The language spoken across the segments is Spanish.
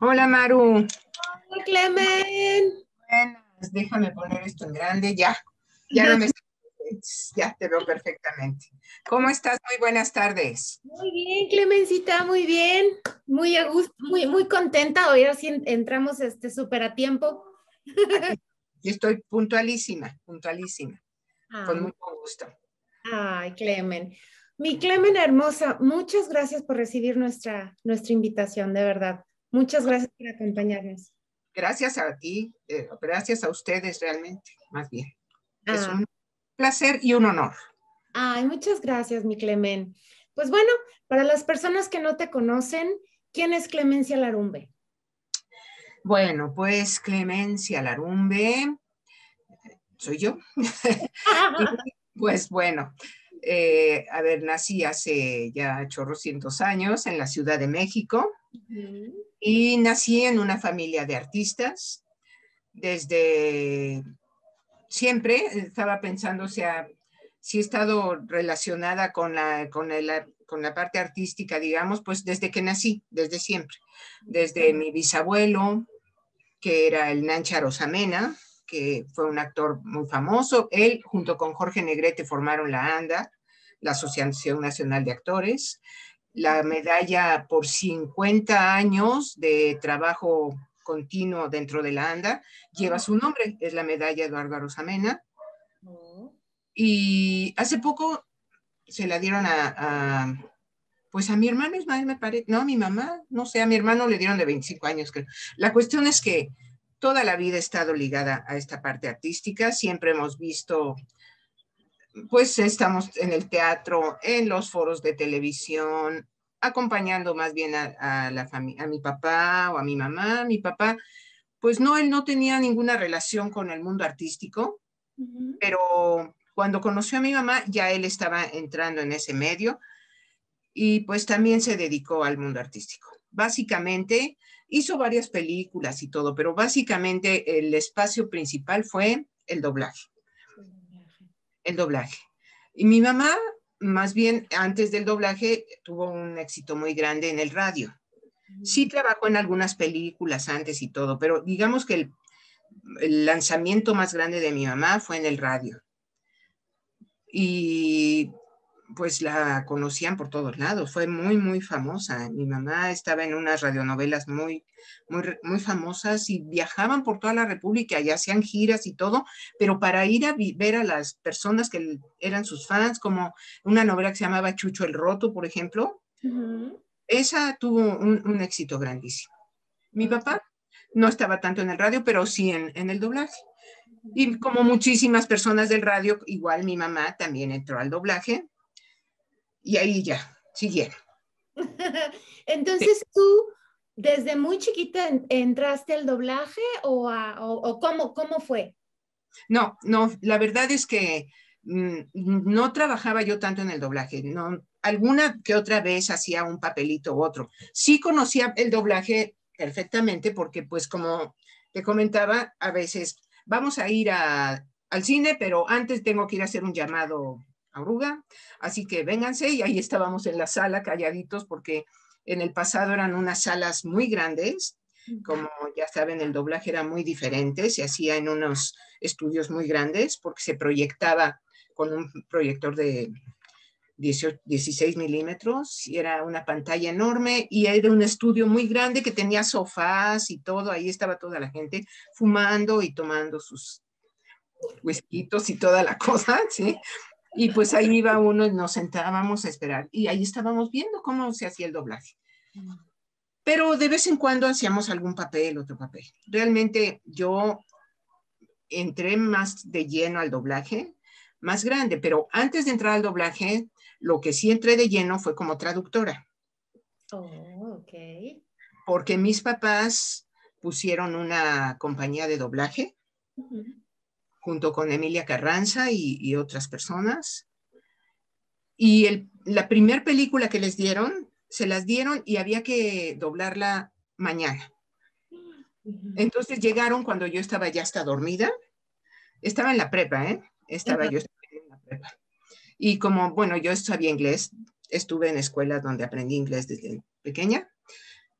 Hola Maru. Hola Clemen. Buenas, déjame poner esto en grande, ya. Ya no me ya te veo perfectamente. ¿Cómo estás? Muy buenas tardes. Muy bien, Clemencita, muy bien. Muy a gusto, muy, muy contenta. Hoy así entramos este súper a tiempo. Estoy puntualísima, puntualísima. Con mucho gusto. Ay, Clemen. Mi Clemen hermosa, muchas gracias por recibir nuestra, nuestra invitación, de verdad. Muchas gracias por acompañarnos. Gracias a ti, eh, gracias a ustedes realmente, más bien. Es ah. un placer y un honor. Ay, muchas gracias, mi Clemen. Pues bueno, para las personas que no te conocen, ¿quién es Clemencia Larumbe? Bueno, pues Clemencia Larumbe, soy yo. pues bueno, eh, a ver, nací hace ya chorrocientos años en la Ciudad de México y nací en una familia de artistas. Desde siempre estaba pensando, o sea, si he estado relacionada con la, con, con la parte artística, digamos, pues desde que nací, desde siempre. Desde mi bisabuelo, que era el Nancha Rosamena, que fue un actor muy famoso. Él, junto con Jorge Negrete, formaron la ANDA, la Asociación Nacional de Actores. La medalla por 50 años de trabajo continuo dentro de la ANDA lleva su nombre, es la medalla Eduardo Arosamena. Oh. Y hace poco se la dieron a, pues a mi hermano Ismael me parece, no, a mi mamá, no sé, a mi hermano le dieron de 25 años, creo. La cuestión es que toda la vida he estado ligada a esta parte artística, siempre hemos visto, pues estamos en el teatro, en los foros de televisión, acompañando más bien a, la a mi papá o a mi mamá. Mi papá, pues no, él no tenía ninguna relación con el mundo artístico, pero cuando conoció a mi mamá ya él estaba entrando en ese medio y pues también se dedicó al mundo artístico. Básicamente, Hizo varias películas y todo, pero básicamente el espacio principal fue el doblaje. El doblaje. Y mi mamá, más bien antes del doblaje, tuvo un éxito muy grande en el radio. Sí trabajó en algunas películas antes y todo, pero digamos que el, el lanzamiento más grande de mi mamá fue en el radio. Y pues la conocían por todos lados, fue muy, muy famosa. Mi mamá estaba en unas radionovelas muy, muy, muy famosas y viajaban por toda la República y hacían giras y todo, pero para ir a ver a las personas que eran sus fans, como una novela que se llamaba Chucho el Roto, por ejemplo, esa tuvo un, éxito grandísimo. Mi papá no estaba tanto en el radio, pero sí en, en el doblaje. Y como muchísimas personas del radio, igual mi mamá también entró al doblaje y ahí ya, siguieron. Entonces tú, desde muy chiquita, entraste al doblaje o, o, cómo, cómo fue? No, no, la verdad es que mm, no trabajaba yo tanto en el doblaje, no, alguna que otra vez hacía un papelito u otro. Sí conocía el doblaje perfectamente porque pues como te comentaba, a veces vamos a ir al cine, pero antes tengo que ir a hacer un llamado Aruga. Así que vénganse y ahí estábamos en la sala calladitos porque en el pasado eran unas salas muy grandes. Como ya saben, el doblaje era muy diferente, se hacía en unos estudios muy grandes porque se proyectaba con un proyector de 16 milímetros y era una pantalla enorme y era un estudio muy grande que tenía sofás y todo, ahí estaba toda la gente fumando y tomando sus huesquitos y toda la cosa, ¿sí? Y pues ahí iba uno y nos sentábamos a esperar. Y ahí estábamos viendo cómo se hacía el doblaje. Pero de vez en cuando hacíamos algún papel, otro papel. Realmente yo entré más de lleno al doblaje, más grande, pero antes de entrar al doblaje, lo que sí entré de lleno fue como traductora. Oh, ok. Porque mis papás pusieron una compañía de doblaje junto con Emilia Carranza y, otras personas. Y la primera película que les dieron, se las dieron y había que doblarla mañana. Entonces llegaron cuando yo estaba ya hasta dormida. Estaba en la prepa, ¿eh? Estaba yo en la prepa. Y como, bueno, yo sabía inglés, estuve en escuelas donde aprendí inglés desde pequeña.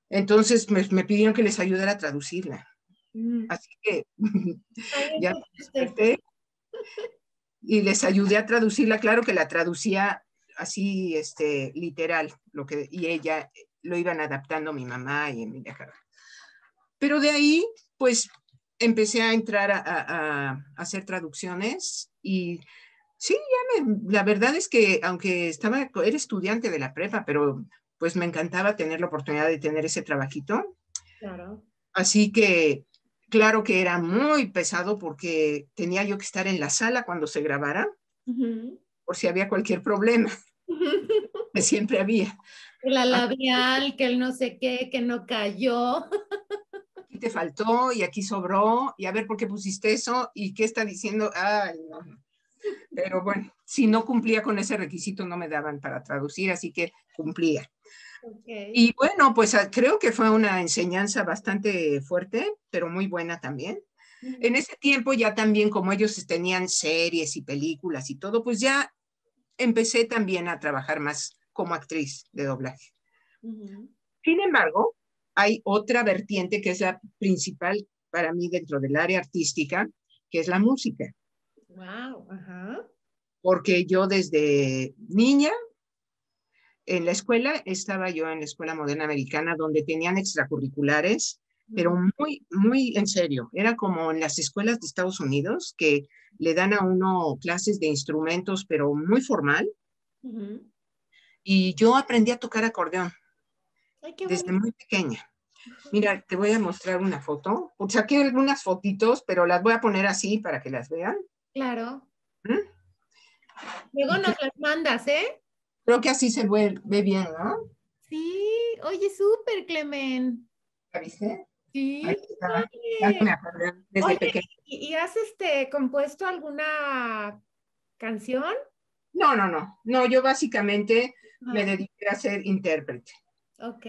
Entonces me, pidieron que les ayudara a traducirla. Mm. Así que ya me y les ayudé a traducirla. Claro que la traducía así, este, literal, lo que, y ella lo iban adaptando mi mamá y Emilia Carrera. Pero de ahí, pues, empecé a entrar a, hacer traducciones y sí, ya me, la verdad es que aunque estaba, era estudiante de la prepa, pero pues me encantaba tener la oportunidad de tener ese trabajito. Claro. Así que, claro que era muy pesado porque tenía yo que estar en la sala cuando se grabara, por si había cualquier problema, que siempre había. La labial, que el no sé qué, que no cayó. Aquí te faltó y aquí sobró, y a ver por qué pusiste eso y qué está diciendo. Ay, no. Pero bueno, si no cumplía con ese requisito, no me daban para traducir, así que cumplía. Y bueno, pues ah, creo que fue una enseñanza bastante fuerte, pero muy buena también. En ese tiempo ya también como ellos tenían series y películas y todo, pues ya empecé también a trabajar más como actriz de doblaje. Sin embargo, hay otra vertiente que es la principal para mí dentro del área artística, que es la música. Wow, Porque yo desde niña en la escuela, estaba yo en la Escuela Moderna Americana, donde tenían extracurriculares, pero muy, muy en serio. Era como en las escuelas de Estados Unidos, que le dan a uno clases de instrumentos, pero muy formal. Y yo aprendí a tocar acordeón desde muy pequeña. Mira, te voy a mostrar una foto. Saqué algunas fotitos, pero las voy a poner así para que las vean. Claro. ¿Mm? Luego nos las mandas, ¿eh? Creo que así se ve, bien, ¿no? Sí, oye, súper, Clemen. ¿La viste? Sí. oye, ¿y, has este, compuesto alguna canción? No, no, no. No, yo básicamente me ah. dediqué a ser intérprete. Ok.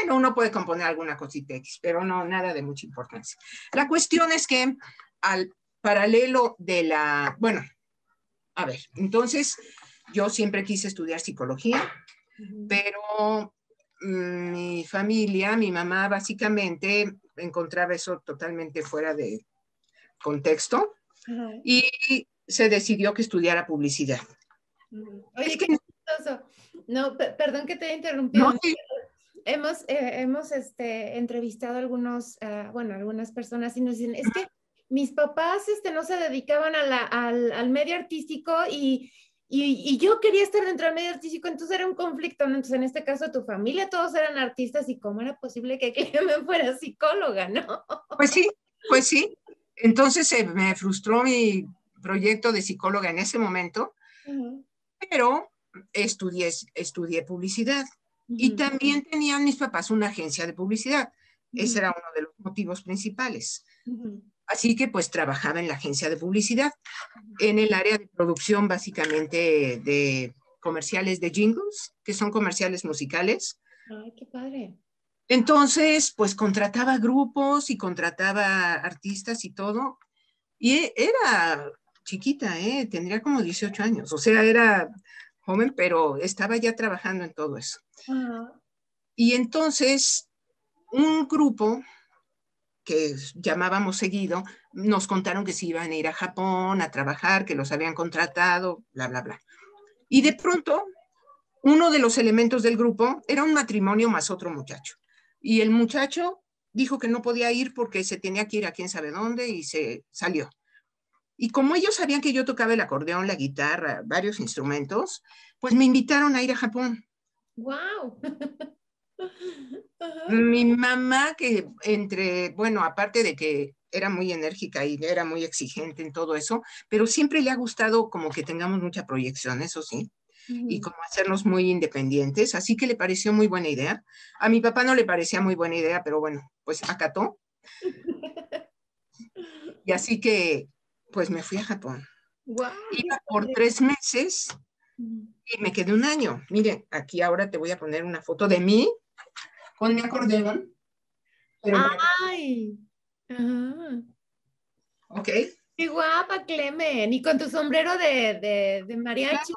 Bueno, uno puede componer alguna cosita X, pero no, nada de mucha importancia. La cuestión es que al paralelo de la, bueno, a ver, entonces yo siempre quise estudiar psicología, pero mm, mi familia, mi mamá básicamente encontraba eso totalmente fuera de contexto y se decidió que estudiara publicidad. Oye, qué No, perdón que te he interrumpido. Hemos, eh, hemos este, entrevistado a algunos, ah, bueno, algunas personas y nos dicen, es que mis papás este, no se dedicaban a al, al medio artístico y, y, yo quería estar dentro del medio artístico, entonces era un conflicto, Entonces, en este caso, tu familia todos eran artistas y cómo era posible que Clemen fuera psicóloga, ¿no? Pues sí, pues sí. Entonces me frustró mi proyecto de psicóloga en ese momento, pero estudié, estudié publicidad. Y también tenían mis papás una agencia de publicidad. Ese era uno de los motivos principales. Así que pues trabajaba en la agencia de publicidad, en el área de producción básicamente de comerciales de jingles, que son comerciales musicales. Ay, qué padre. Entonces, pues contrataba grupos y contrataba artistas y todo. Y era chiquita, ¿eh? tendría como 18 años, o sea, era joven, pero estaba ya trabajando en todo eso. Y entonces, un grupo que llamábamos seguido, nos contaron que se iban a ir a Japón a trabajar, que los habían contratado, bla, bla, bla. Y de pronto, uno de los elementos del grupo era un matrimonio más otro muchacho. Y el muchacho dijo que no podía ir porque se tenía que ir a quién sabe dónde y se salió. Y como ellos sabían que yo tocaba el acordeón, la guitarra, varios instrumentos, pues me invitaron a ir a Japón. ¡Wow! Mi mamá, que entre, bueno, aparte de que era muy enérgica y era muy exigente en todo eso, pero siempre le ha gustado como que tengamos mucha proyección, eso sí, y como hacernos muy independientes, así que le pareció muy buena idea. A mi papá no le parecía muy buena idea, pero bueno, pues acató. y así que, pues me fui a Japón. Iba por tres meses y me quedé un año. Miren, aquí ahora te voy a poner una foto de mí con mi acordeón. ¡Ay! Ok. ¡Qué guapa, Clemen! Y con tu sombrero de, de, mariachi.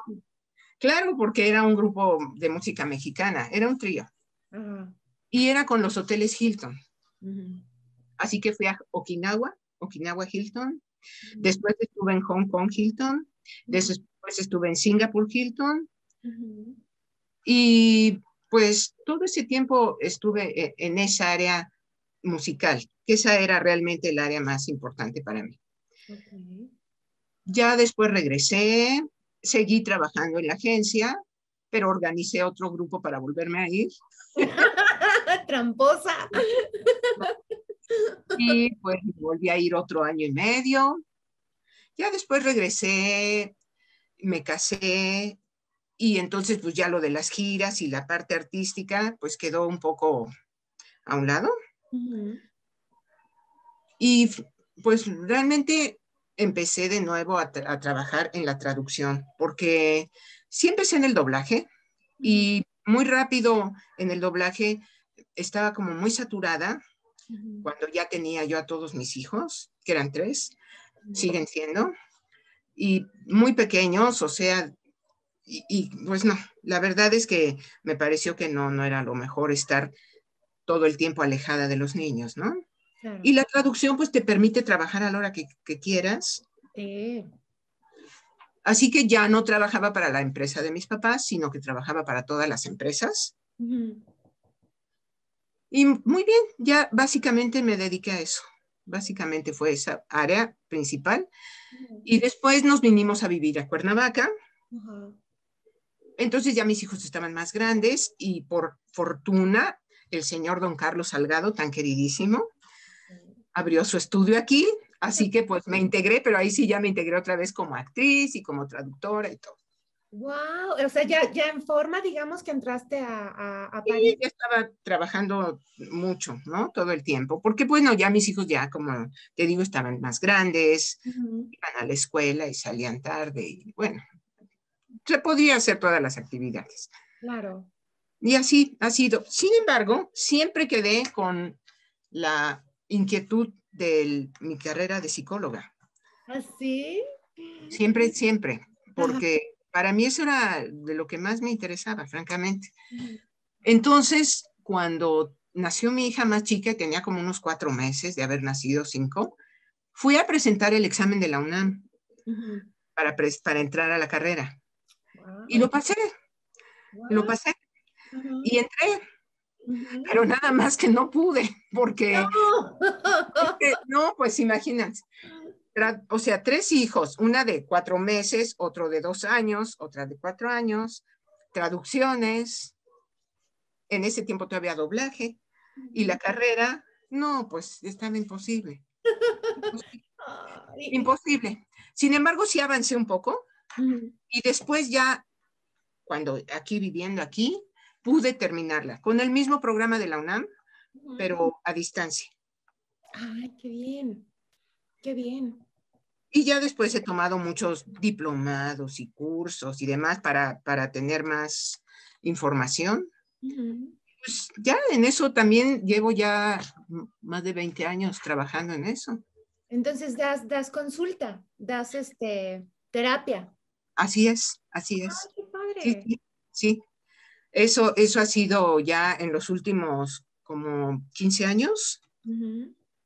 Claro. porque era un grupo de música mexicana, era un trío. y era con los hoteles Hilton. Así que fui a Okinawa, Okinawa Hilton. Después estuve en Hong Kong Hilton. Después estuve en Singapur Hilton. Y pues todo ese tiempo estuve e, en esa área musical, que esa era realmente el área más importante para mí. Ya después regresé, seguí trabajando en la agencia, pero organicé otro grupo para volverme a ir. Tramposa. Y pues volví a ir otro año y medio. Ya después regresé, me casé y entonces pues ya lo de las giras y la parte artística pues quedó un poco a un lado. Y pues realmente empecé de nuevo a, trabajar en la traducción, porque sí empecé en el doblaje y muy rápido en el doblaje estaba como muy saturada cuando ya tenía yo a todos mis hijos, que eran tres, siguen siendo, y muy pequeños, o sea, y, pues no, la verdad es que me pareció que no, no era lo mejor estar todo el tiempo alejada de los niños, ¿no? Y la traducción pues te permite trabajar a la hora que, quieras. Así que ya no trabajaba para la empresa de mis papás, sino que trabajaba para todas las empresas. Y muy bien, ya básicamente me dediqué a eso. Básicamente fue esa área principal. Y después nos vinimos a vivir a Cuernavaca. Entonces ya mis hijos estaban más grandes y por fortuna el señor don Carlos Salgado, tan queridísimo, abrió su estudio aquí, así que pues me integré, pero ahí sí ya me integré otra vez como actriz y como traductora y todo. Wow, o sea, ya, ya en forma, digamos que entraste a, a, Sí, ya estaba trabajando mucho, ¿no? Todo el tiempo, porque bueno, ya mis hijos ya, como te digo, estaban más grandes, iban a la escuela y salían tarde y bueno, se podía hacer todas las actividades. Claro. Y así ha sido. Sin embargo, siempre quedé con la inquietud de mi carrera de psicóloga. ¿Así? ¿Ah, siempre, siempre, porque para mí eso era de lo que más me interesaba, francamente. Entonces, cuando nació mi hija más chica, tenía como unos cuatro meses de haber nacido, cinco, fui a presentar el examen de la UNAM para, para entrar a la carrera. Y lo pasé, lo pasé. Y entré, pero nada más que no pude, porque, no, pues imagínate, o sea, tres hijos, una de cuatro meses, otro de dos años, otra de cuatro años, traducciones, en ese tiempo todavía doblaje, y la carrera, no, pues estaba imposible. Imposible. Sin embargo, sí avancé un poco, y después ya, cuando aquí viviendo aquí, pude terminarla con el mismo programa de la UNAM, pero a distancia. Ay, qué bien, qué bien. Y ya después he tomado muchos diplomados y cursos y demás para, para tener más información. Pues ya en eso también llevo ya más de 20 años trabajando en eso. Entonces das, das consulta, das este, terapia. Así es, así es. qué padre. Sí, Eso, eso ha sido ya en los últimos como 15 años,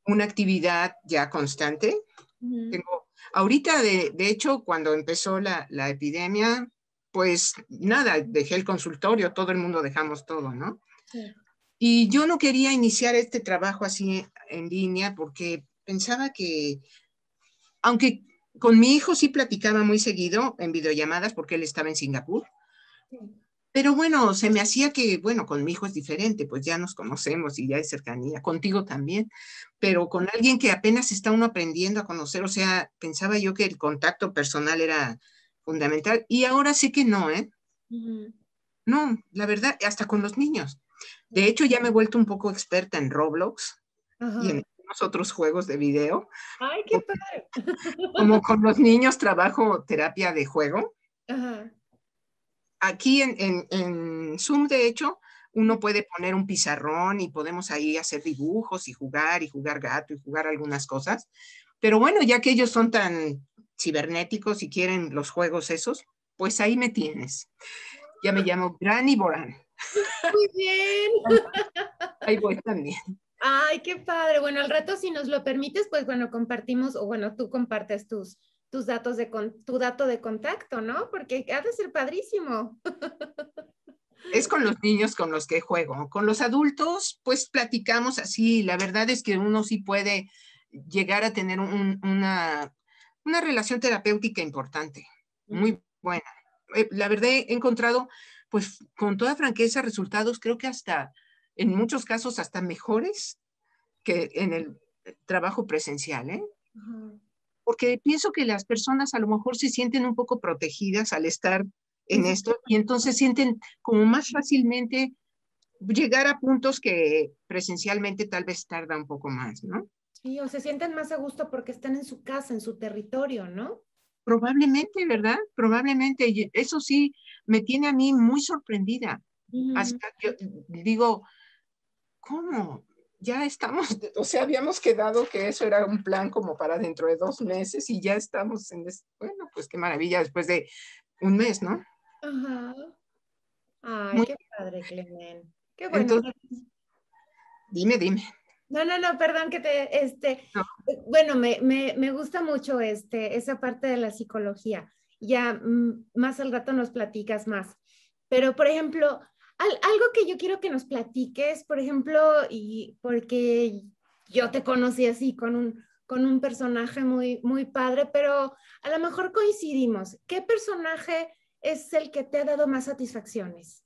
una actividad ya constante. Tengo, ahorita, de, de, hecho, cuando empezó la, la, epidemia, pues nada, dejé el consultorio, todo el mundo dejamos todo, ¿no? Y yo no quería iniciar este trabajo así en línea porque pensaba que, aunque con mi hijo sí platicaba muy seguido en videollamadas porque él estaba en Singapur. Pero bueno, se me hacía que, bueno, con mi hijo es diferente, pues ya nos conocemos y ya hay cercanía, contigo también, pero con alguien que apenas está uno aprendiendo a conocer, o sea, pensaba yo que el contacto personal era fundamental y ahora sé que no, ¿eh? No, la verdad, hasta con los niños. De hecho, ya me he vuelto un poco experta en Roblox y en otros juegos de video. ¡Ay, qué padre! Como con los niños trabajo terapia de juego. Aquí en, en, Zoom, de hecho, uno puede poner un pizarrón y podemos ahí hacer dibujos y jugar y jugar gato y jugar algunas cosas. Pero bueno, ya que ellos son tan cibernéticos y quieren los juegos esos, pues ahí me tienes. Ya me llamo Granny Boran. Muy bien. Ahí voy también. Ay, qué padre. Bueno, al rato, si nos lo permites, pues bueno, compartimos, o bueno, tú compartes tus, tus datos de tu dato de contacto, ¿no? Porque ha de ser padrísimo. Es con los niños con los que juego. Con los adultos, pues platicamos así. La verdad es que uno sí puede llegar a tener una, una relación terapéutica importante, muy buena. Eh, la verdad he encontrado, pues con toda franqueza, resultados creo que hasta en muchos casos hasta mejores que en el trabajo presencial, ¿eh? Porque pienso que las personas a lo mejor se sienten un poco protegidas al estar en esto y entonces sienten como más fácilmente llegar a puntos que presencialmente tal vez tarda un poco más, ¿no? Sí, o se sienten más a gusto porque están en su casa, en su territorio, ¿no? Probablemente, ¿verdad? Probablemente. Eso sí, me tiene a mí muy sorprendida. Hasta que digo, ¿cómo? Ya estamos, o sea, habíamos quedado que eso era un plan como para dentro de dos meses y ya estamos en, bueno, pues qué maravilla después de un mes, ¿no? Ajá. Ay, qué padre, Clemen. Qué bueno. dime, dime. No, no, no, perdón que te, este, bueno, me, me, me, gusta mucho este, esa parte de la psicología. Ya mm, más al rato nos platicas más. Pero, por ejemplo, algo que yo quiero que nos platiques, por ejemplo, y porque yo te conocí así con un, con un personaje muy, muy padre, pero a lo mejor coincidimos. ¿Qué personaje es el que te ha dado más satisfacciones?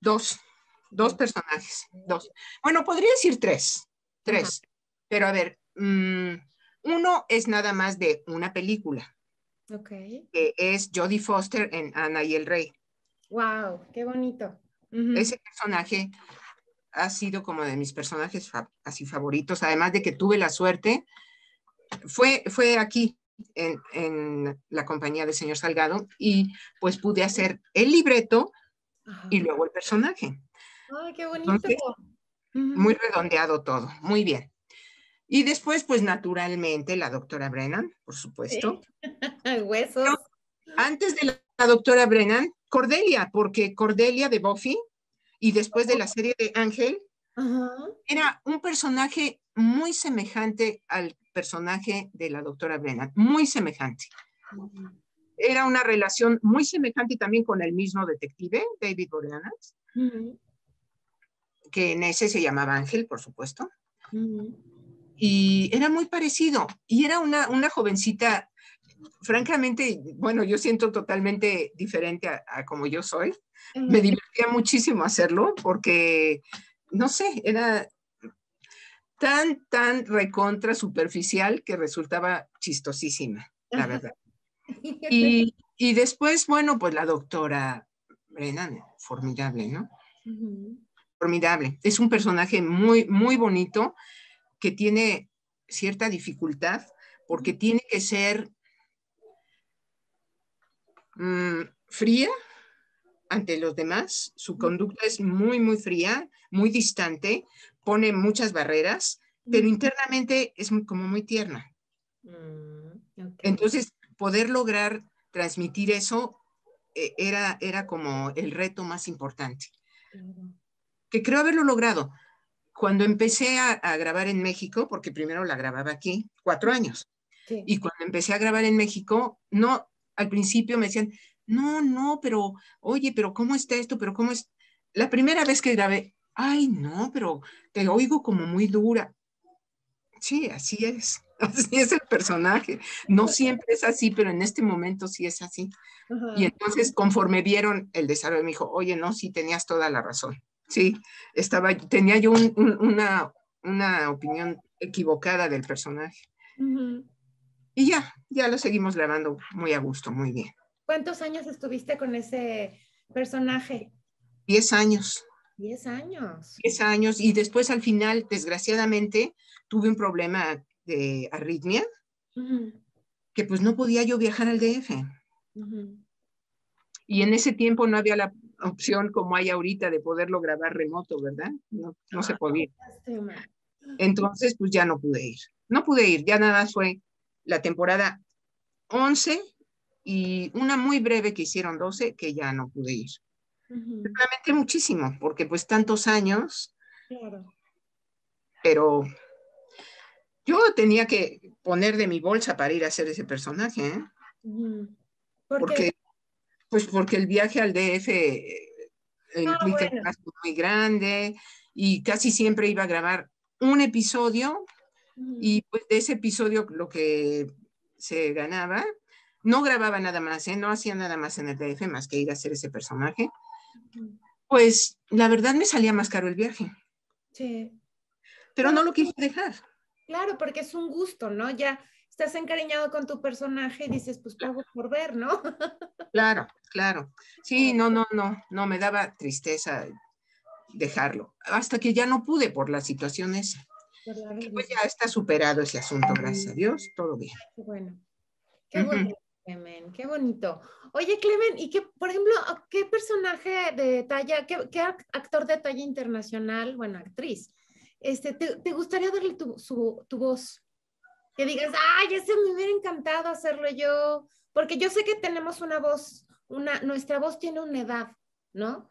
Dos, dos personajes, dos. Bueno, podría decir tres, tres, pero a ver, mm, uno es nada más de una película. Ok. Que es Jodie Foster en Ana y el Rey. Wow, qué bonito. Ese personaje ha sido como de mis personajes así favoritos, además de que tuve la suerte, fue, fue aquí en, en, la compañía del señor Salgado y pues pude hacer el libreto y luego el personaje. Ay, qué bonito. Muy redondeado todo, muy bien. Y después, pues naturalmente, la doctora Brennan, por supuesto. Huesos. antes de la doctora Brennan, Cordelia, porque Cordelia de Buffy y después de la serie de Ángel, era un personaje muy semejante al personaje de la doctora Brennan, muy semejante. Era una relación muy semejante también con el mismo detective, David Boreanaz, que en ese se llamaba Ángel, por supuesto. Y era muy parecido. Y era una, una jovencita francamente, bueno, yo siento totalmente diferente a, como yo soy. Me divertía muchísimo hacerlo porque, no sé, era tan, tan recontra superficial que resultaba chistosísima, la verdad. Y, y después, bueno, pues la doctora Brennan, formidable, ¿no? Formidable. Es un personaje muy, muy bonito que tiene cierta dificultad porque tiene que ser Mm, fría ante los demás, su conducta es muy, muy fría, muy distante, pone muchas barreras, pero internamente es como muy tierna. Mm, Entonces, poder lograr transmitir eso eh, era, era como el reto más importante. Que creo haberlo logrado. Cuando empecé a, grabar en México, porque primero la grababa aquí, cuatro años, y cuando empecé a grabar en México, no, al principio me decían, no, no, pero, oye, pero ¿cómo está esto? Pero ¿cómo es? La primera vez que grabé, ay, no, pero te oigo como muy dura. Sí, así es, así es el personaje. No siempre es así, pero en este momento sí es así. Y entonces, conforme vieron el desarrollo, me dijo, oye, no, sí, tenías toda la razón. Sí, estaba, tenía yo una, una opinión equivocada del personaje. Y ya, ya lo seguimos grabando muy a gusto, muy bien. ¿Cuántos años estuviste con ese personaje? Diez años. Diez años. Diez años. Y después al final, desgraciadamente, tuve un problema de arritmia, que pues no podía yo viajar al DF. Y en ese tiempo no había la opción como hay ahorita de poderlo grabar remoto, ¿verdad? No, no se podía. Entonces, pues ya no pude ir. No pude ir, ya nada fue la temporada 11 y una muy breve que hicieron 12 que ya no pude ir. Uh muchísimo porque pues tantos años Claro. Pero yo tenía que poner de mi bolsa para ir a hacer ese personaje, ¿eh? porque, pues porque el viaje al DF eh, ah, implica un gasto muy grande y casi siempre iba a grabar un episodio y pues de ese episodio lo que se ganaba, no grababa nada más, ¿eh? no hacía nada más en el DF más que ir a hacer ese personaje. Pues la verdad me salía más caro el viaje. Sí. Pero no lo quise dejar. Claro, porque es un gusto, ¿no? Ya estás encariñado con tu personaje y dices, pues pago por ver, ¿no? Claro, claro. Sí, no, no, no, no, me daba tristeza dejarlo, hasta que ya no pude por las Pues ya está superado ese asunto, gracias a Dios, todo bien. Qué bueno. Qué bonito, Clemen, qué bonito. Oye, Clemen, ¿y qué, por ejemplo, qué personaje de talla, qué, qué actor de talla internacional, bueno, actriz, este, te, gustaría darle tu, tu voz? Que digas, ay, ese me hubiera encantado hacerlo yo, porque yo sé que tenemos una voz, una, nuestra voz tiene una edad, ¿no?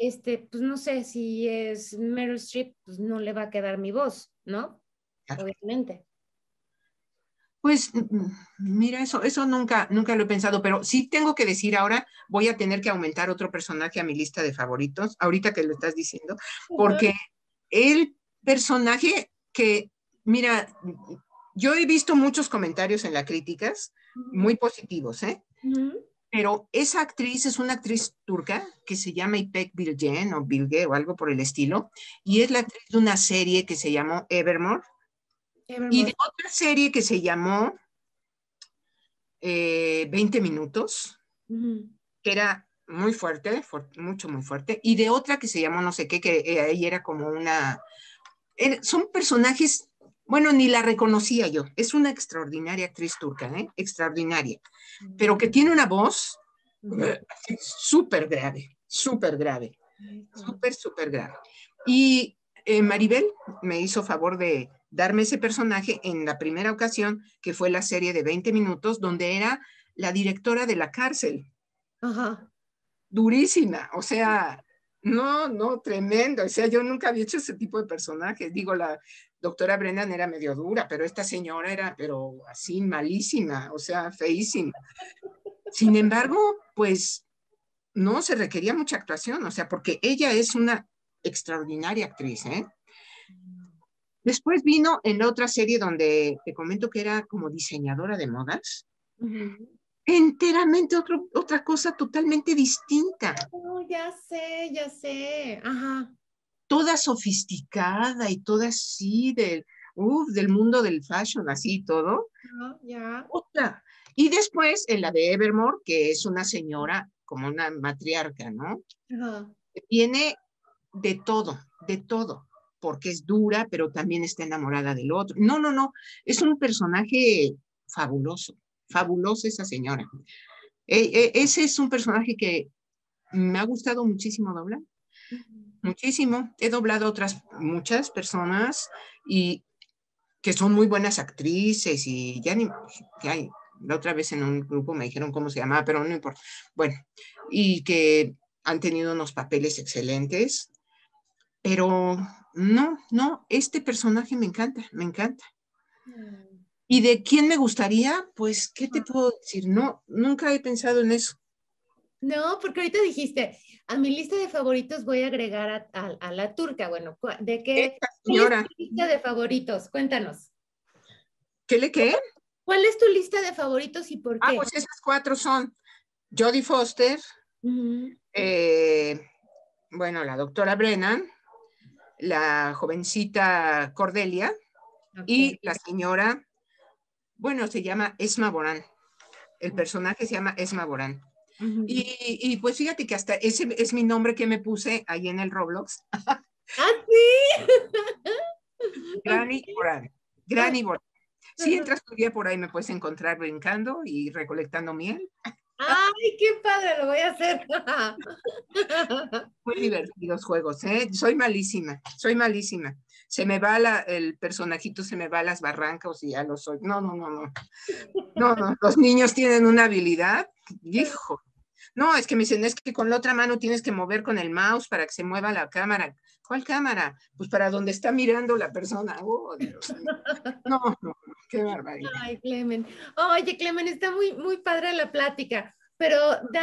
Este, pues no sé si es Meryl Streep, pues no le va a quedar mi voz, ¿no? Obviamente. Pues mira, eso, eso nunca, nunca lo he pensado, pero sí tengo que decir ahora, voy a tener que aumentar otro personaje a mi lista de favoritos, ahorita que lo estás diciendo, porque el personaje que, mira, yo he visto muchos comentarios en las críticas, muy positivos, ¿eh? Pero esa actriz es una actriz turca que se llama Ipek Bilgen o Bilge o algo por el estilo, y es la actriz de una serie que se llamó Evermore, y de otra serie que se llamó 20 eh, minutos, que era muy fuerte, mucho, muy fuerte, y de otra que se llamó no sé qué, que eh, ahí era como una... son personajes, bueno, ni la reconocía yo, es una extraordinaria actriz turca, ¿eh? extraordinaria, pero que tiene una voz eh, súper grave, súper grave, súper, súper grave. Y eh, Maribel me hizo favor de darme ese personaje en la primera ocasión, que fue la serie de 20 minutos, donde era la directora de la cárcel. Ajá. Durísima, o sea, no, no, tremendo, o sea, yo nunca había hecho ese tipo de personajes, digo, la doctora Brennan era medio dura, pero esta señora era, pero así, malísima, o sea, feísima. Sin embargo, pues, no se requería mucha actuación, o sea, porque ella es una extraordinaria actriz, ¿eh? Después vino en otra serie donde te comento que era como diseñadora de modas enteramente otra cosa totalmente distinta. Oh, ya sé, ya sé. Ajá. Toda sofisticada y toda así del, del mundo del fashion, así y todo. ya. Otra. Y después en la de Evermore, que es una señora como una matriarca, ¿no? Tiene de todo, de todo, porque es dura, pero también está enamorada del otro. No, no, no, es un personaje fabuloso fabulosa esa señora. E, e, ese es un personaje que me ha gustado muchísimo doblar. Muchísimo. He doblado otras muchas personas y que son muy buenas actrices y ya ni que hay. La otra vez en un grupo me dijeron cómo se llamaba, pero no importa. Bueno, y que han tenido unos papeles excelentes, pero no, no, este personaje me encanta, me encanta. Mm. ¿Y de quién me gustaría? Pues, ¿qué te puedo decir? No, nunca he pensado en eso. No, porque ahorita dijiste, a mi lista de favoritos voy a agregar a, la turca. Bueno, ¿de qué? señora. ¿Cuál es tu lista de favoritos? Cuéntanos. ¿Qué le qué? ¿Cuál es tu lista de favoritos y por ah, qué? Ah, pues esas cuatro son Jodie Foster, eh, bueno, la doctora Brennan, la jovencita Cordelia y la señora bueno, se llama Esma Borán. El personaje se llama Esma Borán. Y, pues fíjate que hasta ese es mi nombre que me puse ahí en el Roblox. ¿Ah, sí? Granny Borán. Granny Borán. Si entras tu día por ahí me puedes encontrar brincando y recolectando miel. ¡Ay, qué padre! Lo voy a hacer. Muy divertidos juegos, ¿eh? Soy malísima, soy malísima se me va la, el personajito, se me va a las barrancas y ya lo soy. No, no, no, no. No, no, los niños tienen una habilidad, hijo. No, es que me dicen, es que con la otra mano tienes que mover con el mouse para que se mueva la cámara. ¿Cuál cámara? Pues para donde está mirando la persona. Oh, no, no, qué barbaridad. Ay, Clemen. Oye, Clemen, está muy, muy padre la plática, pero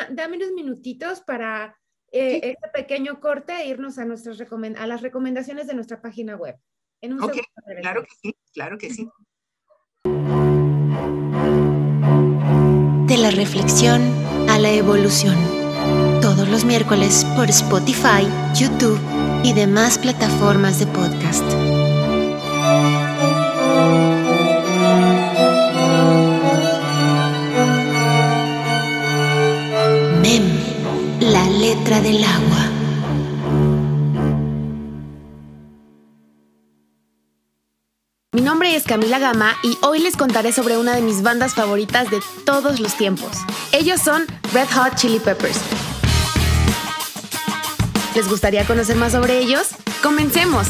dame unos minutitos para eh, este pequeño corte e irnos a, nuestras a las recomendaciones de nuestra página web. En un claro que sí, claro que sí. De la reflexión a la evolución. Todos los miércoles por Spotify, YouTube y demás plataformas de podcast. Mem, la letra del agua. Mi nombre es Camila Gama y hoy les contaré sobre una de mis bandas favoritas de todos los tiempos. Ellos son Red Hot Chili Peppers. ¿Les gustaría conocer más sobre ellos? ¡Comencemos!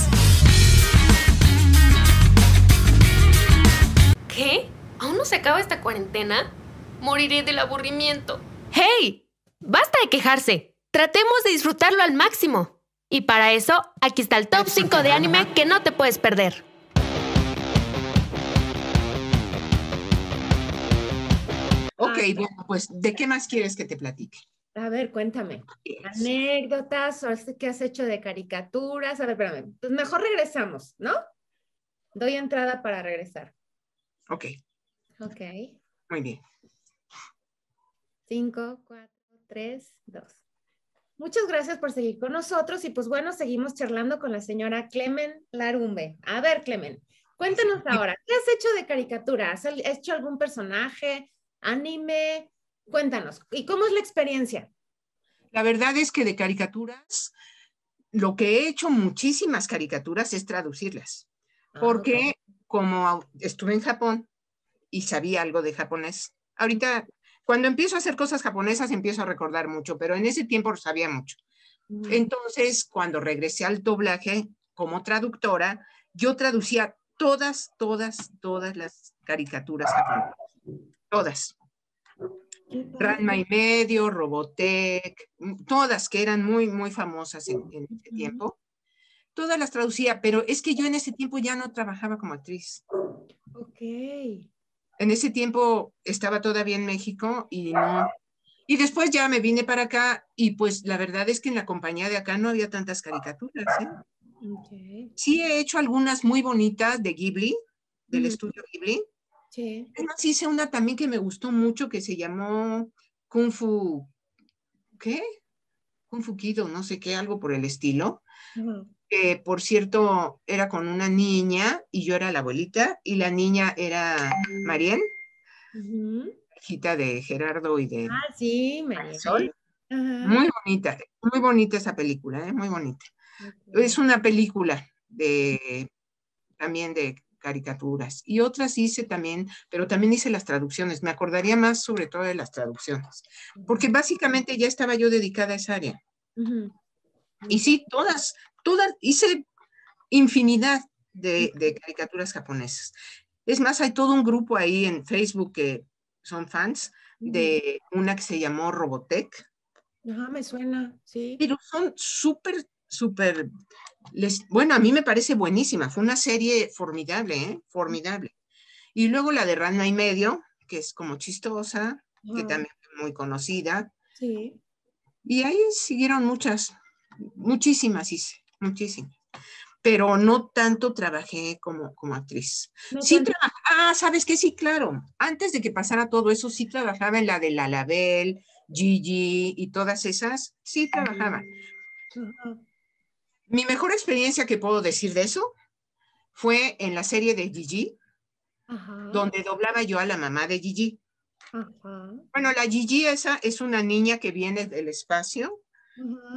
¿Qué? ¿Aún no se acaba esta cuarentena? Moriré del aburrimiento. ¡Hey! Basta de quejarse. Tratemos de disfrutarlo al máximo. Y para eso, aquí está el top 5 de anime que no te puedes perder. Ok, bueno, pues, ¿de qué más quieres que te platique? A ver, cuéntame. Anécdotas, o qué has hecho de caricaturas. A ver, espérame. Pues mejor regresamos, ¿no? Doy entrada para regresar. Ok. Ok. Muy bien. Cinco, cuatro, tres, dos. Muchas gracias por seguir con nosotros y pues bueno, seguimos charlando con la señora Clemen Larumbe. A ver, Clemen, cuéntanos ahora, ¿qué has hecho de caricatura? ¿Has hecho algún personaje? Anime. Cuéntanos, ¿y cómo es la experiencia? La verdad es que de caricaturas, lo que he hecho muchísimas caricaturas es traducirlas, ah, porque como estuve en Japón y sabía algo de japonés, ahorita cuando empiezo a hacer cosas japonesas empiezo a recordar mucho, pero en ese tiempo sabía mucho. Mm. Entonces, cuando regresé al doblaje como traductora, yo traducía todas, todas, todas las caricaturas japonesas todas. Ranma y medio, Robotech, mm, todas que eran muy, muy famosas en, ese tiempo. Todas las traducía, pero es que yo en ese tiempo ya no trabajaba como actriz. Ok. En ese tiempo estaba todavía en México y no. Y después ya me vine para acá y pues la verdad es que en la compañía de acá no había tantas caricaturas. ¿eh? Sí he hecho algunas muy bonitas de Ghibli, del estudio Ghibli, Sí. Además hice una también que me gustó mucho que se llamó Kung Fu, ¿qué? Kung Fu Kido, no sé qué, algo por el estilo. Que por cierto era con una niña y yo era la abuelita y la niña era Mariel, hijita de Gerardo y de ah, sí, Marisol. Muy bonita, muy bonita esa película, ¿eh? muy bonita. Es una película de también de caricaturas y otras hice también, pero también hice las traducciones. Me acordaría más sobre todo de las traducciones, porque básicamente ya estaba yo dedicada a esa área. Y sí, todas, todas, hice infinidad de, caricaturas japonesas. Es más, hay todo un grupo ahí en Facebook que son fans de una que se llamó Robotech. Ajá, me suena, sí. Pero son súper, súper bueno, a mí me parece buenísima, fue una serie formidable, ¿eh? formidable. Y luego la de Ranma y medio, que es como chistosa, que también es muy conocida. Sí. Y ahí siguieron muchas, muchísimas hice, muchísimas. Pero no tanto trabajé como, como actriz. sí ah, ¿sabes qué? Sí, claro. Antes de que pasara todo eso, sí trabajaba en la de La Label, Gigi y todas esas. Sí trabajaba. Mi mejor experiencia que puedo decir de eso fue en la serie de Gigi, donde doblaba yo a la mamá de Gigi. Bueno, la Gigi esa es una niña que viene del espacio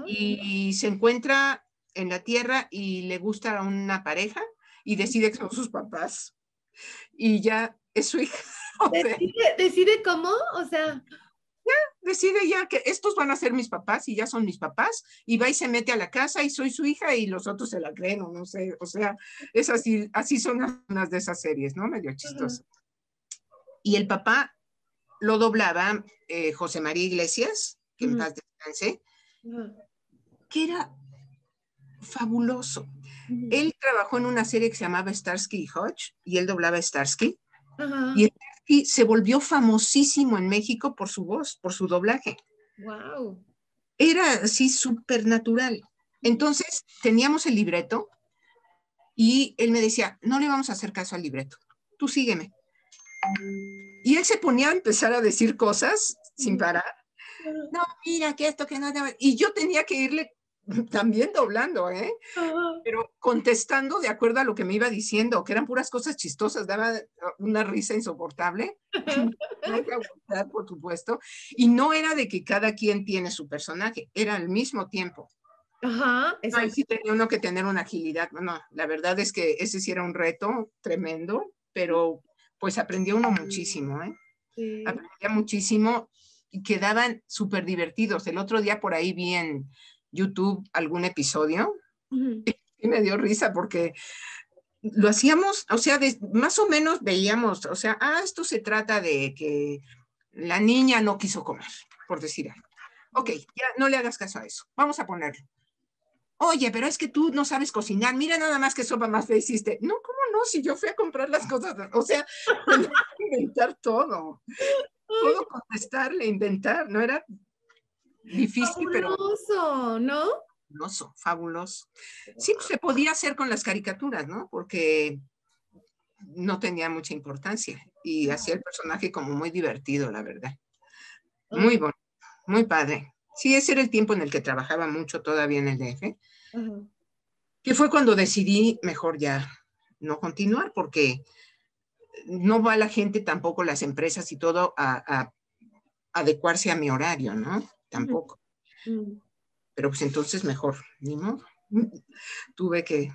y se encuentra en la Tierra y le gusta a una pareja y decide que son sus papás. Y ya es su hija. ¿Decide, ¿Decide cómo? O sea decide ya que estos van a ser mis papás y ya son mis papás, y va y se mete a la casa y soy su hija y los otros se la creen o no sé, o sea, es así, así son unas de esas series, ¿no? Medio chistosas. Y el papá lo doblaba eh, José María Iglesias, que en paz descanse, que era fabuloso. Él trabajó en una serie que se llamaba Starsky y Hodge y él doblaba Starsky. Y Se volvió famosísimo en México por su voz, por su doblaje. Wow. Era así súper natural. Entonces teníamos el libreto y él me decía, no le vamos a hacer caso al libreto, tú sígueme. Y él se ponía a empezar a decir cosas sin parar. No, mira que esto, que no. Y yo tenía que irle también doblando, ¿eh? Pero contestando de acuerdo a lo que me iba diciendo, que eran puras cosas chistosas, daba una risa insoportable. por supuesto. Y no era de que cada quien tiene su personaje, era al mismo tiempo. Ajá, Ahí sí tenía uno que tener una agilidad. No, la verdad es que ese sí era un reto tremendo, pero pues aprendió uno muchísimo, ¿eh? Sí. Aprendía muchísimo y quedaban súper divertidos. El otro día por ahí vi en YouTube algún episodio y me dio risa porque lo hacíamos, o sea, más o menos veíamos, o sea, ah, esto se trata de que la niña no quiso comer, por decir algo. Ok, ya no le hagas caso a eso. Vamos a ponerlo. Oye, pero es que tú no sabes cocinar. Mira nada más que sopa más fe hiciste. No, ¿cómo no? Si yo fui a comprar las cosas, o sea, inventar todo. Todo contestarle, inventar. No era difícil, pero... Fabuloso, ¿no? Fabuloso, fabuloso. Sí, pues, se podía hacer con las caricaturas, ¿no? Porque no tenía mucha importancia y hacía el personaje como muy divertido, la verdad. Muy bueno, muy padre. Sí, ese era el tiempo en el que trabajaba mucho todavía en el DF, que fue cuando decidí mejor ya no continuar, porque no va la gente tampoco, las empresas y todo, a, adecuarse a mi horario, ¿no? Tampoco. Mm. Pero pues entonces mejor, ni modo. Tuve que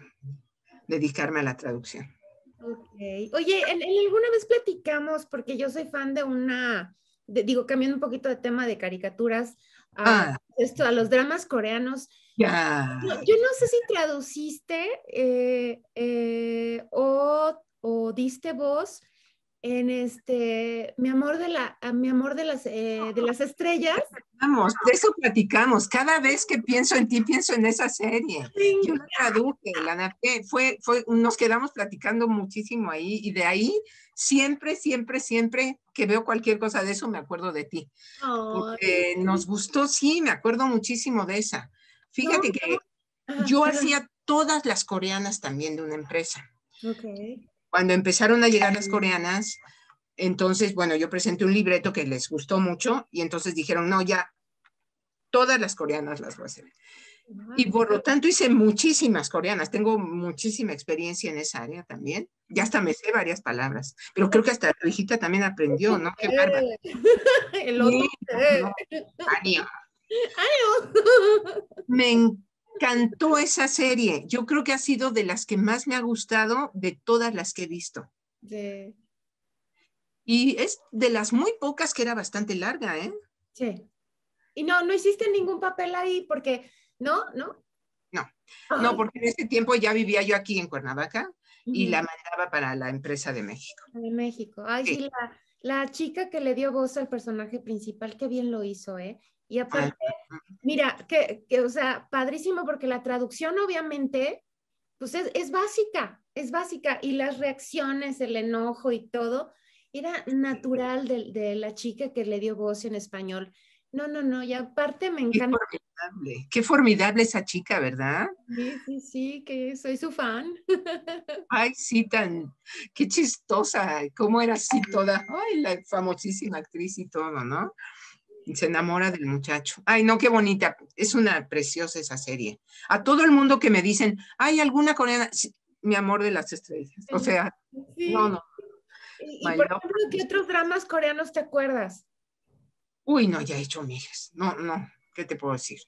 dedicarme a la traducción. Okay. Oye, ¿en, alguna vez platicamos, porque yo soy fan de una, digo, cambiando un poquito de tema de caricaturas, a, ah. esto, a los dramas coreanos. Ya. Yo, no sé si traduciste eh, eh, o, o, diste voz en este mi amor de la mi amor de las eh, de las estrellas. Vamos de eso platicamos. Cada vez que pienso en ti pienso en esa serie. Yo la traduje la fue fue nos quedamos platicando muchísimo ahí y de ahí siempre siempre siempre que veo cualquier cosa de eso me acuerdo de ti. Porque nos gustó sí me acuerdo muchísimo de esa. Fíjate que yo hacía todas las coreanas también de una empresa. Okay cuando empezaron a llegar las coreanas, entonces, bueno, yo presenté un libreto que les gustó mucho y entonces dijeron, no, ya, todas las coreanas las voy a hacer. Y por lo tanto hice muchísimas coreanas, tengo muchísima experiencia en esa área también. Ya hasta me sé varias palabras, pero creo que hasta la hijita también aprendió, ¿no? Qué bárbaro. El otro. Me encantó esa serie. Yo creo que ha sido de las que más me ha gustado de todas las que he visto. Sí. Y es de las muy pocas que era bastante larga, ¿eh? Sí. Y no, no hiciste ningún papel ahí porque, ¿no? ¿No? No, no, porque en ese tiempo ya vivía yo aquí en Cuernavaca y la mandaba para la empresa de México. De México. Ay, sí, la, la, chica que le dio voz al personaje principal, qué bien lo hizo, ¿eh? Y aparte, mira, que, que, o sea, padrísimo porque la traducción obviamente, pues es, es, básica, es básica y las reacciones, el enojo y todo, era natural de, de, la chica que le dio voz en español. No, no, no, y aparte me encanta. Qué formidable, qué formidable esa chica, ¿verdad? Sí, sí, sí, que soy su fan. Ay, sí, tan, qué chistosa, cómo era así toda, ay, la famosísima actriz y todo, ¿no? Se enamora del muchacho. Ay, no, qué bonita. Es una preciosa esa serie. A todo el mundo que me dicen, ¿hay alguna coreana? mi amor de las estrellas. O sea, no, no. ¿Y, por ejemplo, qué otros dramas coreanos te acuerdas? Uy, no, ya he hecho miles. No, no, ¿qué te puedo decir?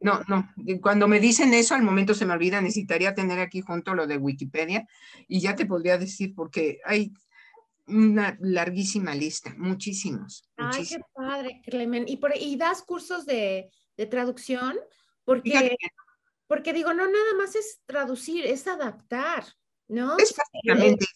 No, no. Cuando me dicen eso, al momento se me olvida, necesitaría tener aquí junto lo de Wikipedia y ya te podría decir, porque hay una larguísima lista, muchísimos. Ay, qué padre, Clemen. ¿Y, por, y das cursos de, de traducción? Porque, porque digo, no nada más es traducir, es adaptar, ¿no? Es básicamente.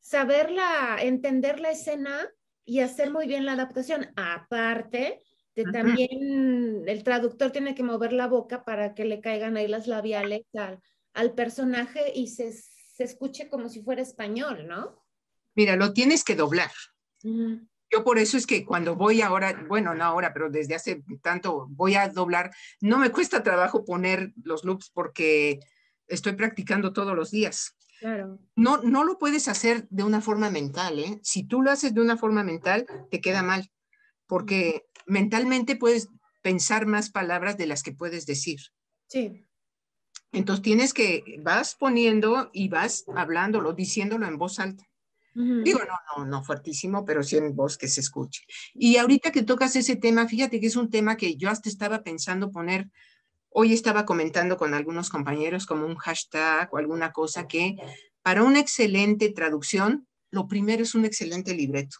Saberla, entender la escena y hacer muy bien la adaptación. Aparte este, también el traductor tiene que mover la boca para que le caigan ahí las labiales al, al personaje y se, se, escuche como si fuera español, ¿no? Mira, lo tienes que doblar. Yo por eso es que cuando voy ahora, bueno, no ahora, pero desde hace tanto voy a doblar, no me cuesta trabajo poner los loops porque estoy practicando todos los días. Claro. No, no lo puedes hacer de una forma mental, ¿eh? Si tú lo haces de una forma mental, te queda mal, porque mentalmente puedes pensar más palabras de las que puedes decir. Sí. Entonces tienes que, vas poniendo y vas hablándolo, diciéndolo en voz alta. Digo, no, no, no fuertísimo, pero sí en voz que se escuche. Y ahorita que tocas ese tema, fíjate que es un tema que yo hasta estaba pensando poner, hoy estaba comentando con algunos compañeros como un hashtag o alguna cosa que para una excelente traducción, lo primero es un excelente libreto.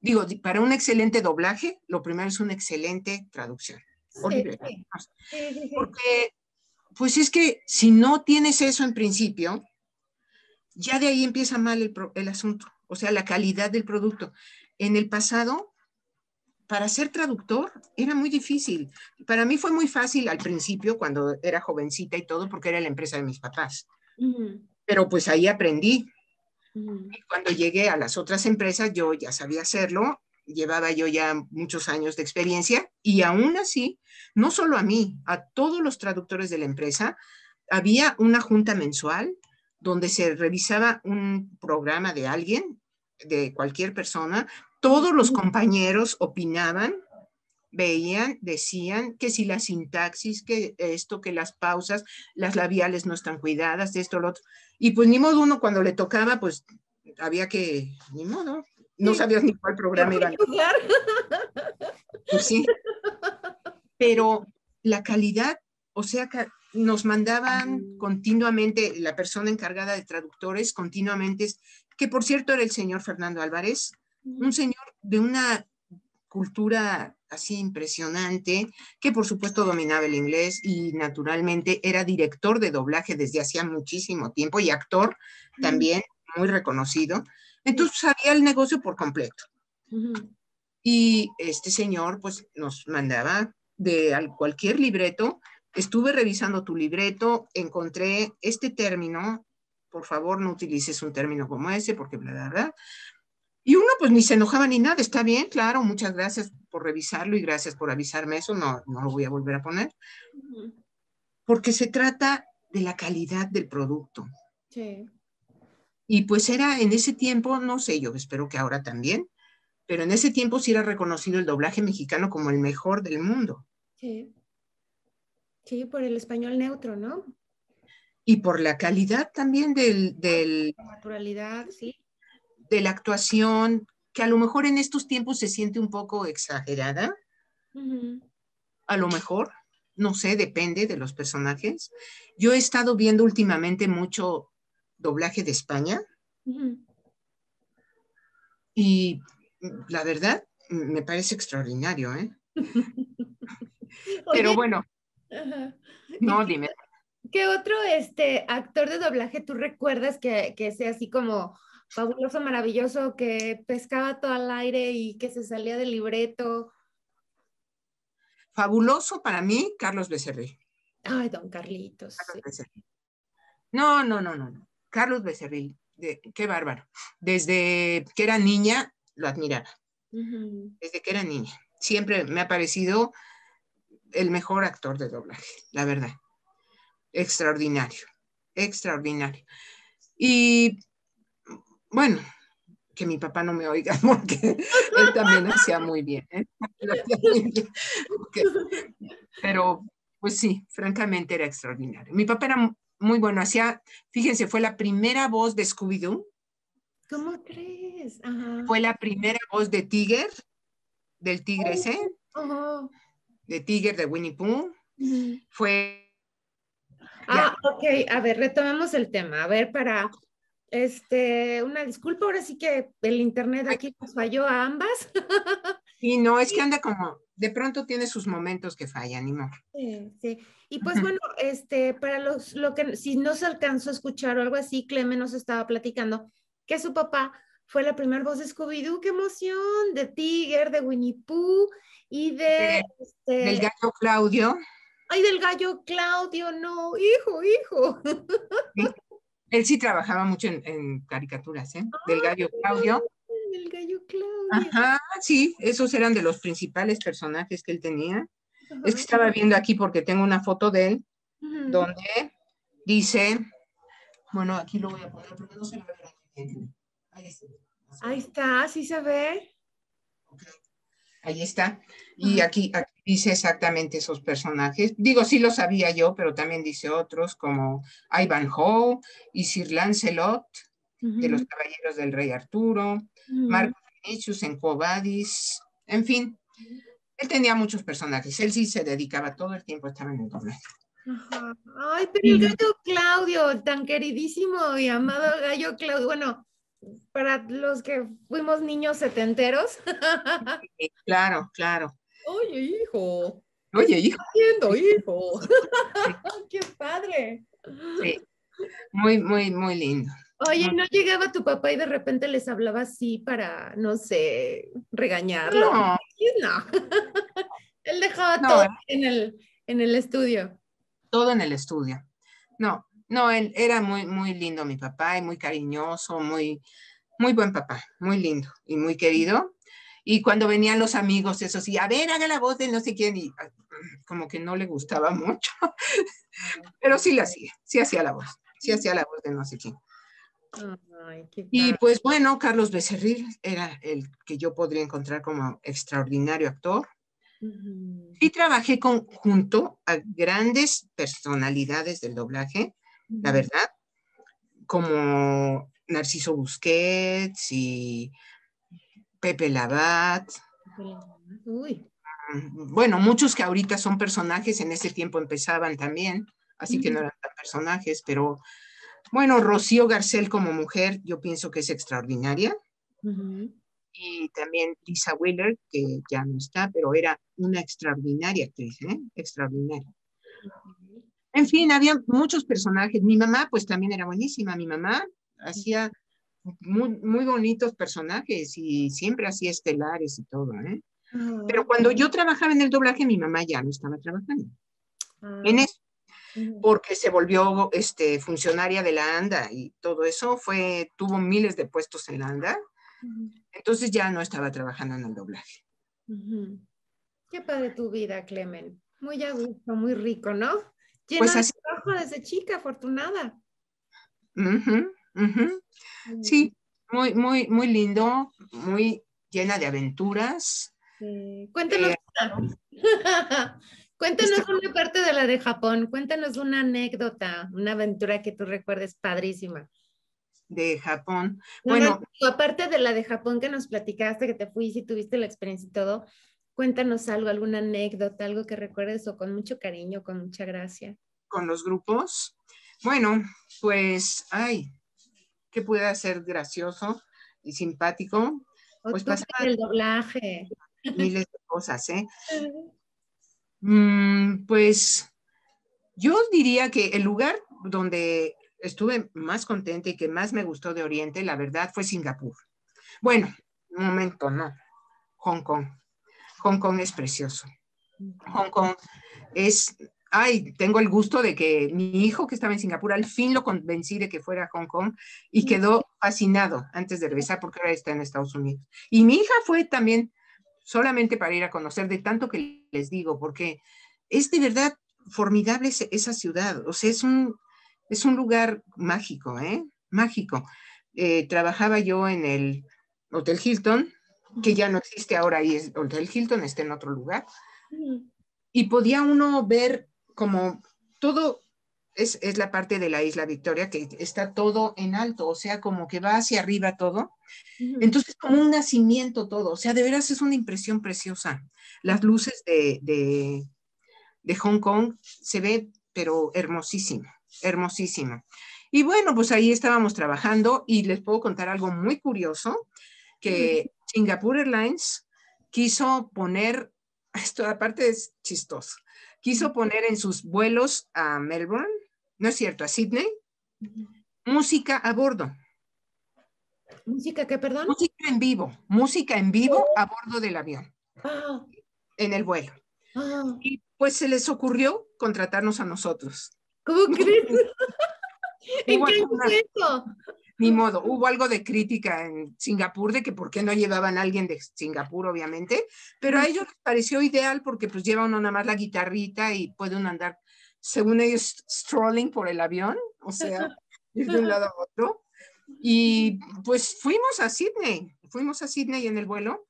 Digo, para un excelente doblaje, lo primero es una excelente traducción. Porque, pues es que si no tienes eso en principio, ya de ahí empieza mal el, asunto, o sea, la calidad del producto. En el pasado, para ser traductor era muy difícil. Para mí fue muy fácil al principio, cuando era jovencita y todo, porque era la empresa de mis papás. Pero pues ahí aprendí. Y cuando llegué a las otras empresas, yo ya sabía hacerlo, llevaba yo ya muchos años de experiencia y aún así, no solo a mí, a todos los traductores de la empresa, había una junta mensual donde se revisaba un programa de alguien, de cualquier persona, todos los compañeros opinaban, veían, decían que si la sintaxis, que esto, que las pausas, las labiales no están cuidadas, esto, lo otro. Y pues ni modo uno cuando le tocaba, pues había que, ni modo, no sabías ni cuál programa iba a Pues sí. Pero la calidad, o sea, nos mandaban continuamente, la persona encargada de traductores continuamente, que por cierto era el señor Fernando Álvarez, un señor de una cultura así impresionante, que por supuesto dominaba el inglés y naturalmente era director de doblaje desde hacía muchísimo tiempo y actor también muy reconocido. Entonces sabía el negocio por completo. Y este señor pues nos mandaba de cualquier libreto estuve revisando tu libreto, encontré este término, por favor no utilices un término como ese, porque bla, bla, bla. Y uno pues ni se enojaba ni nada, está bien, claro, muchas gracias por revisarlo y gracias por avisarme eso, no, no lo voy a volver a poner. Porque se trata de la calidad del producto. Sí. Y pues era en ese tiempo, no sé, yo espero que ahora también, pero en ese tiempo sí era reconocido el doblaje mexicano como el mejor del mundo. Sí. Sí, por el español neutro, ¿no? Y por la calidad también del... del naturalidad, sí. De la actuación, que a lo mejor en estos tiempos se siente un poco exagerada. A lo mejor, no sé, depende de los personajes. Yo he estado viendo últimamente mucho doblaje de España. Y la verdad, me parece extraordinario, ¿eh? Pero bueno, no, dime. ¿Qué otro este, actor de doblaje tú recuerdas que, que sea así como fabuloso, maravilloso, que pescaba todo al aire y que se salía del libreto? Fabuloso para mí, Carlos Becerril. Ay, don Carlitos. No, no, no, no, Carlos Becerril, qué bárbaro. Desde que era niña, lo admiraba. Desde que era niña. Siempre me ha parecido el mejor actor de doblaje, la verdad. Extraordinario, extraordinario. Y bueno, que mi papá no me oiga porque él también hacía muy bien. ¿eh? Pero pues sí, francamente era extraordinario. Mi papá era muy bueno, hacía, fíjense, fue la primera voz de Scooby-Doo. ¿Cómo crees? Fue la primera voz de Tiger, del tigre ese de Tiger de Winnie Pooh. Fue. Ah, ok, a ver, retomemos el tema. A ver, para este, una disculpa, ahora sí que el internet aquí nos falló a ambas. Sí, no, es que anda como, de pronto tiene sus momentos que fallan, y no. Sí, sí. Y pues bueno, este, para los, lo que, si no se alcanzó a escuchar o algo así, Clemen nos estaba platicando que su papá fue la primera voz de Scooby-Doo, qué emoción, de Tiger, de Winnie Pooh y de... este, del gallo Claudio. Ay, del gallo Claudio, no, hijo, hijo. Él sí trabajaba mucho en, caricaturas, ¿eh? Del gallo Claudio. Del gallo Claudio. Ajá, sí, esos eran de los principales personajes que él tenía. Es que estaba viendo aquí porque tengo una foto de él donde dice, bueno, aquí lo voy a poner porque no se ve Ahí está. Ahí está, sí se ve. Ahí está. Y aquí, dice exactamente esos personajes. Digo, sí lo sabía yo, pero también dice otros como Ivanhoe y Sir Lancelot, de los Caballeros del Rey Arturo, Marcos Vinicius en Covadis, en fin. Él tenía muchos personajes. Él sí se dedicaba todo el tiempo, estaba en el doblaje. Ay, pero el gallo Claudio, tan queridísimo y amado gallo Claudio. Bueno, para los que fuimos niños setenteros. claro, claro. Oye, hijo. Oye, hijo. Haciendo, hijo. Qué padre. Sí. Muy, muy, muy lindo. Oye, ¿no llegaba tu papá y de repente les hablaba así para, no sé, regañarlo? No. no. Él dejaba todo ¿eh? en, el, en el estudio. Todo en el estudio. No, no, él era muy, muy lindo mi papá y muy cariñoso, muy, muy buen papá, muy lindo y muy querido. Y cuando venían los amigos, eso sí, a ver, haga la voz de no sé quién, y ah, como que no le gustaba mucho, pero sí la hacía, sí hacía la voz, sí hacía la voz de no sé quién. y pues bueno, Carlos Becerril era el que yo podría encontrar como extraordinario actor. Sí trabajé con, junto a grandes personalidades del doblaje, la verdad, como Narciso Busquets y Pepe Labat. Mm, bueno, muchos que ahorita son personajes, en ese tiempo empezaban también, así que no eran tan personajes, pero bueno, Rocío Garcel como mujer, yo pienso que es extraordinaria. Y también Lisa Wheeler, que ya no está, pero era una extraordinaria actriz, ¿eh? Extraordinaria. En fin, había muchos personajes. Mi mamá, pues también era buenísima. Mi mamá hacía muy, muy bonitos personajes y siempre hacía estelares y todo, ¿eh? Ah, Pero cuando yo trabajaba en el doblaje, mi mamá ya no estaba trabajando ah. en eso, porque se volvió este, funcionaria de la ANDA y todo eso fue, tuvo miles de puestos en la ANDA, entonces ya no estaba trabajando en el doblaje. Qué padre tu vida, Clemen. Muy a gusto, muy rico, ¿no? Pues así. desde chica, afortunada. Sí, muy, muy, muy lindo, muy llena de aventuras. Cuéntanos, eh, cuéntanos una parte de la de Japón, cuéntanos una anécdota, una aventura que tú recuerdes padrísima. De Japón. bueno, aparte de la de Japón que nos platicaste, que te fuiste y tuviste la experiencia y todo, Cuéntanos algo, alguna anécdota, algo que recuerdes o con mucho cariño, con mucha gracia. Con los grupos. Bueno, pues, ay, ¿qué puede ser gracioso y simpático? pues pasa el doblaje. Miles de cosas, ¿eh? Mm, pues yo diría que el lugar donde estuve más contenta y que más me gustó de Oriente, la verdad, fue Singapur. Bueno, un momento, no. Hong Kong. Hong Kong es precioso. Hong Kong es, ay, tengo el gusto de que mi hijo que estaba en Singapur, al fin lo convencí de que fuera a Hong Kong y quedó fascinado antes de regresar porque ahora está en Estados Unidos. Y mi hija fue también solamente para ir a conocer de tanto que les digo, porque es de verdad formidable esa ciudad, o sea, es un, es un lugar mágico, ¿eh? Mágico. Eh, trabajaba yo en el Hotel Hilton, que ya no existe ahora y es Hotel Hilton, está en otro lugar. Y podía uno ver como todo, es, es, la parte de la isla Victoria, que está todo en alto, o sea, como que va hacia arriba todo. Entonces, como un nacimiento todo, o sea, de veras es una impresión preciosa. Las luces de, de, de Hong Kong se ve, pero hermosísimo, hermosísimo. Y bueno, pues ahí estábamos trabajando y les puedo contar algo muy curioso, que Singapore Airlines quiso poner, esto aparte es chistoso, quiso poner en sus vuelos a Melbourne, no es cierto, a Sydney, música a bordo. ¿Música qué, perdón? Música en vivo, música en vivo a bordo del avión, Ah, en el vuelo. ah, Y pues se les ocurrió contratarnos a nosotros. ¿Cómo crees? ¿En qué fue eso? Ni modo, hubo algo de crítica en Singapur de que por qué no llevaban a alguien de Singapur, obviamente, pero a ellos les pareció ideal porque pues lleva uno nada más la guitarrita y puede uno andar, según ellos, strolling por el avión, o sea, ir de un lado a otro. Y pues fuimos a Sydney, fuimos a Sydney en el vuelo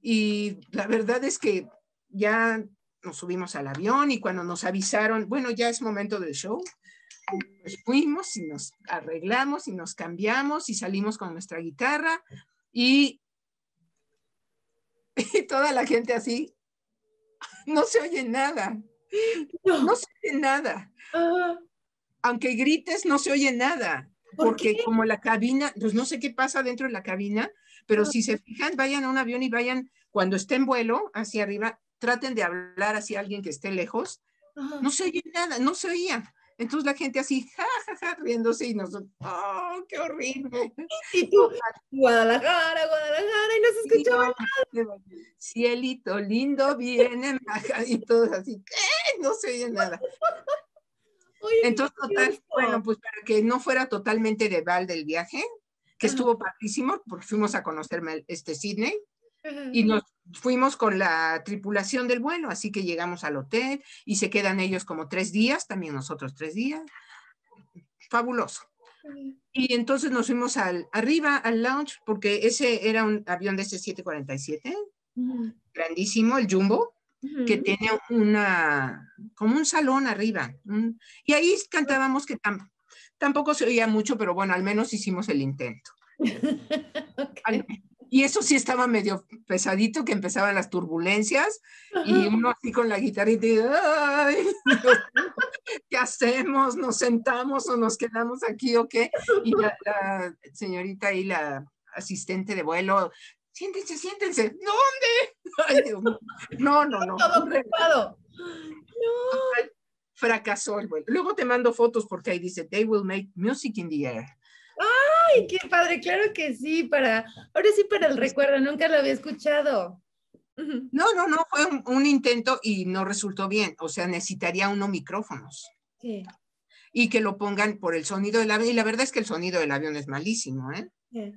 y la verdad es que ya nos subimos al avión y cuando nos avisaron, bueno, ya es momento del show, pues fuimos y nos arreglamos y nos cambiamos y salimos con nuestra guitarra y, y toda la gente así, no se oye nada, no se oye nada. Ah, Aunque grites, no se oye nada. ¿Por Porque qué? como la cabina, pues no sé qué pasa dentro de la cabina, pero Ah. si se fijan, vayan a un avión y vayan, cuando esté en vuelo, hacia arriba, traten de hablar hacia alguien que esté lejos, no se oye nada, no se oía. Entonces la gente así, ja, ja, ja, riéndose y nosotros, ¡oh, qué horrible! Y tú, Guadalajara, Guadalajara, y no se escuchaba. Cielito lindo, viene, y todos así, ¿qué? No se oye nada. Oye, Entonces, total, bueno, pues para que no fuera totalmente de balde el viaje, que Ajá. estuvo padrísimo, porque fuimos a conocerme este Sydney. Y nos fuimos con la tripulación del vuelo, así que llegamos al hotel y se quedan ellos como tres días, también nosotros tres días. Fabuloso. Y entonces nos fuimos al, arriba al lounge, porque ese era un avión de ese 747, Ujú, grandísimo, el Jumbo, que ujú. tiene una, como un salón arriba. y ahí cantábamos que tam- tampoco se oía mucho, pero bueno, al menos hicimos el intento. Ok. Al- y eso sí estaba medio pesadito, que empezaban las turbulencias y uno así con la guitarrita y, "Ay, ¿qué hacemos? ¿Nos sentamos o nos quedamos aquí o qué? Y la, la señorita y la asistente de vuelo, siéntense, siéntense, ¿dónde? Ay, Dios mío. No, no, no. Todo ocupado. Fracasó el vuelo. Luego te mando fotos porque ahí dice, they will make music in the air. Ay, qué padre, claro que sí, para, ahora sí para el recuerdo, nunca lo había escuchado. No, no, no, fue un, un intento y no resultó bien. O sea, necesitaría uno micrófonos. Sí, y que lo pongan por el sonido del avión. Y la verdad es que el sonido del avión es malísimo, ¿eh? sí.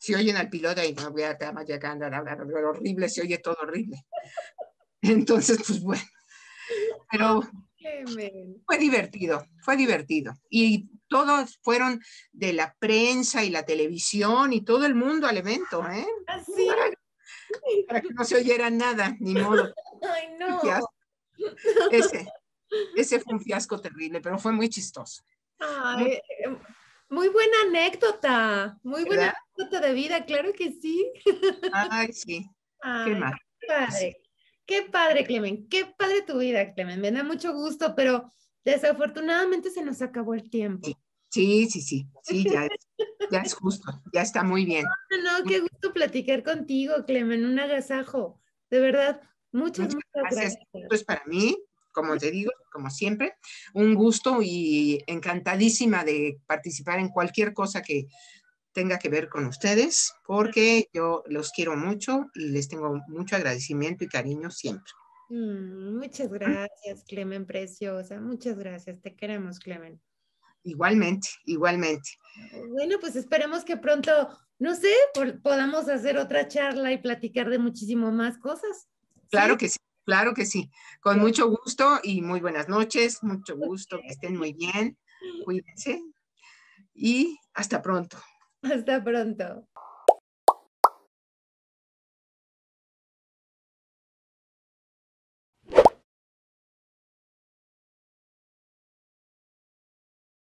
Si oyen al piloto y no voy a estar llegando, horrible, se oye todo horrible. Entonces, pues bueno. Pero fue divertido, fue divertido. Y todos fueron de la prensa y la televisión y todo el mundo al evento, ¿eh? Así. Para que no se oyera nada, ni modo. Ay, no. Ese, ese fue un fiasco terrible, pero fue muy chistoso. Ay, eh, muy buena anécdota, muy buena anécdota de vida, claro que sí. Ay, sí, Ay, qué mal. qué padre, qué padre, Clemen, qué padre tu vida, Clemen, me da mucho gusto, pero desafortunadamente se nos acabó el tiempo. Sí, sí, sí, sí, ya es, ya es justo, ya está muy bien. No, no, qué gusto platicar contigo, Clemen, un agasajo, de verdad, muchas, Muchas muchas gracias. gracias. Esto es para mí, como te digo, como siempre, un gusto y encantadísima de participar en cualquier cosa que tenga que ver con ustedes, porque yo los quiero mucho y les tengo mucho agradecimiento y cariño siempre. Mm, muchas gracias, Clemen, preciosa, muchas gracias, te queremos, Clemen. Igualmente, igualmente. Bueno, pues esperemos que pronto, no sé, por- podamos hacer otra charla y platicar de muchísimo más cosas. Claro que sí, claro que sí. Con mucho gusto y muy buenas noches, mucho gusto, que estén muy bien, cuídense y hasta pronto. Hasta pronto.